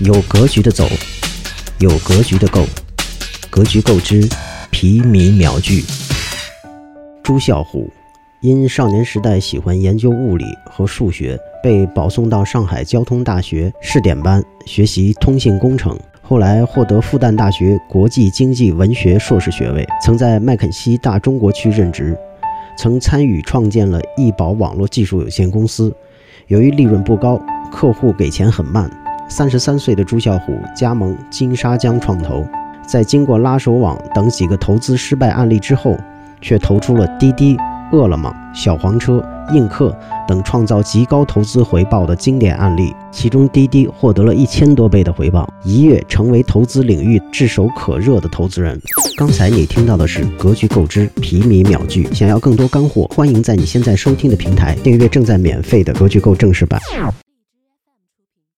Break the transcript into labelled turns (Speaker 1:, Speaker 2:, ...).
Speaker 1: 有格局的走，有格局的购，格局购之皮米秒聚。朱啸虎因少年时代喜欢研究物理和数学，被保送到上海交通大学试点班学习通信工程。后来获得复旦大学国际经济文学硕士学位，曾在麦肯锡大中国区任职，曾参与创建了易宝网络技术有限公司。由于利润不高，客户给钱很慢。三十三岁的朱啸虎加盟金沙江创投，在经过拉手网等几个投资失败案例之后，却投出了滴滴、饿了么、小黄车、映客等创造极高投资回报的经典案例。其中，滴滴获得了一千多倍的回报，一跃成为投资领域炙手可热的投资人。刚才你听到的是格局购知皮米秒聚。想要更多干货，欢迎在你现在收听的平台订阅正在免费的格局购正式版。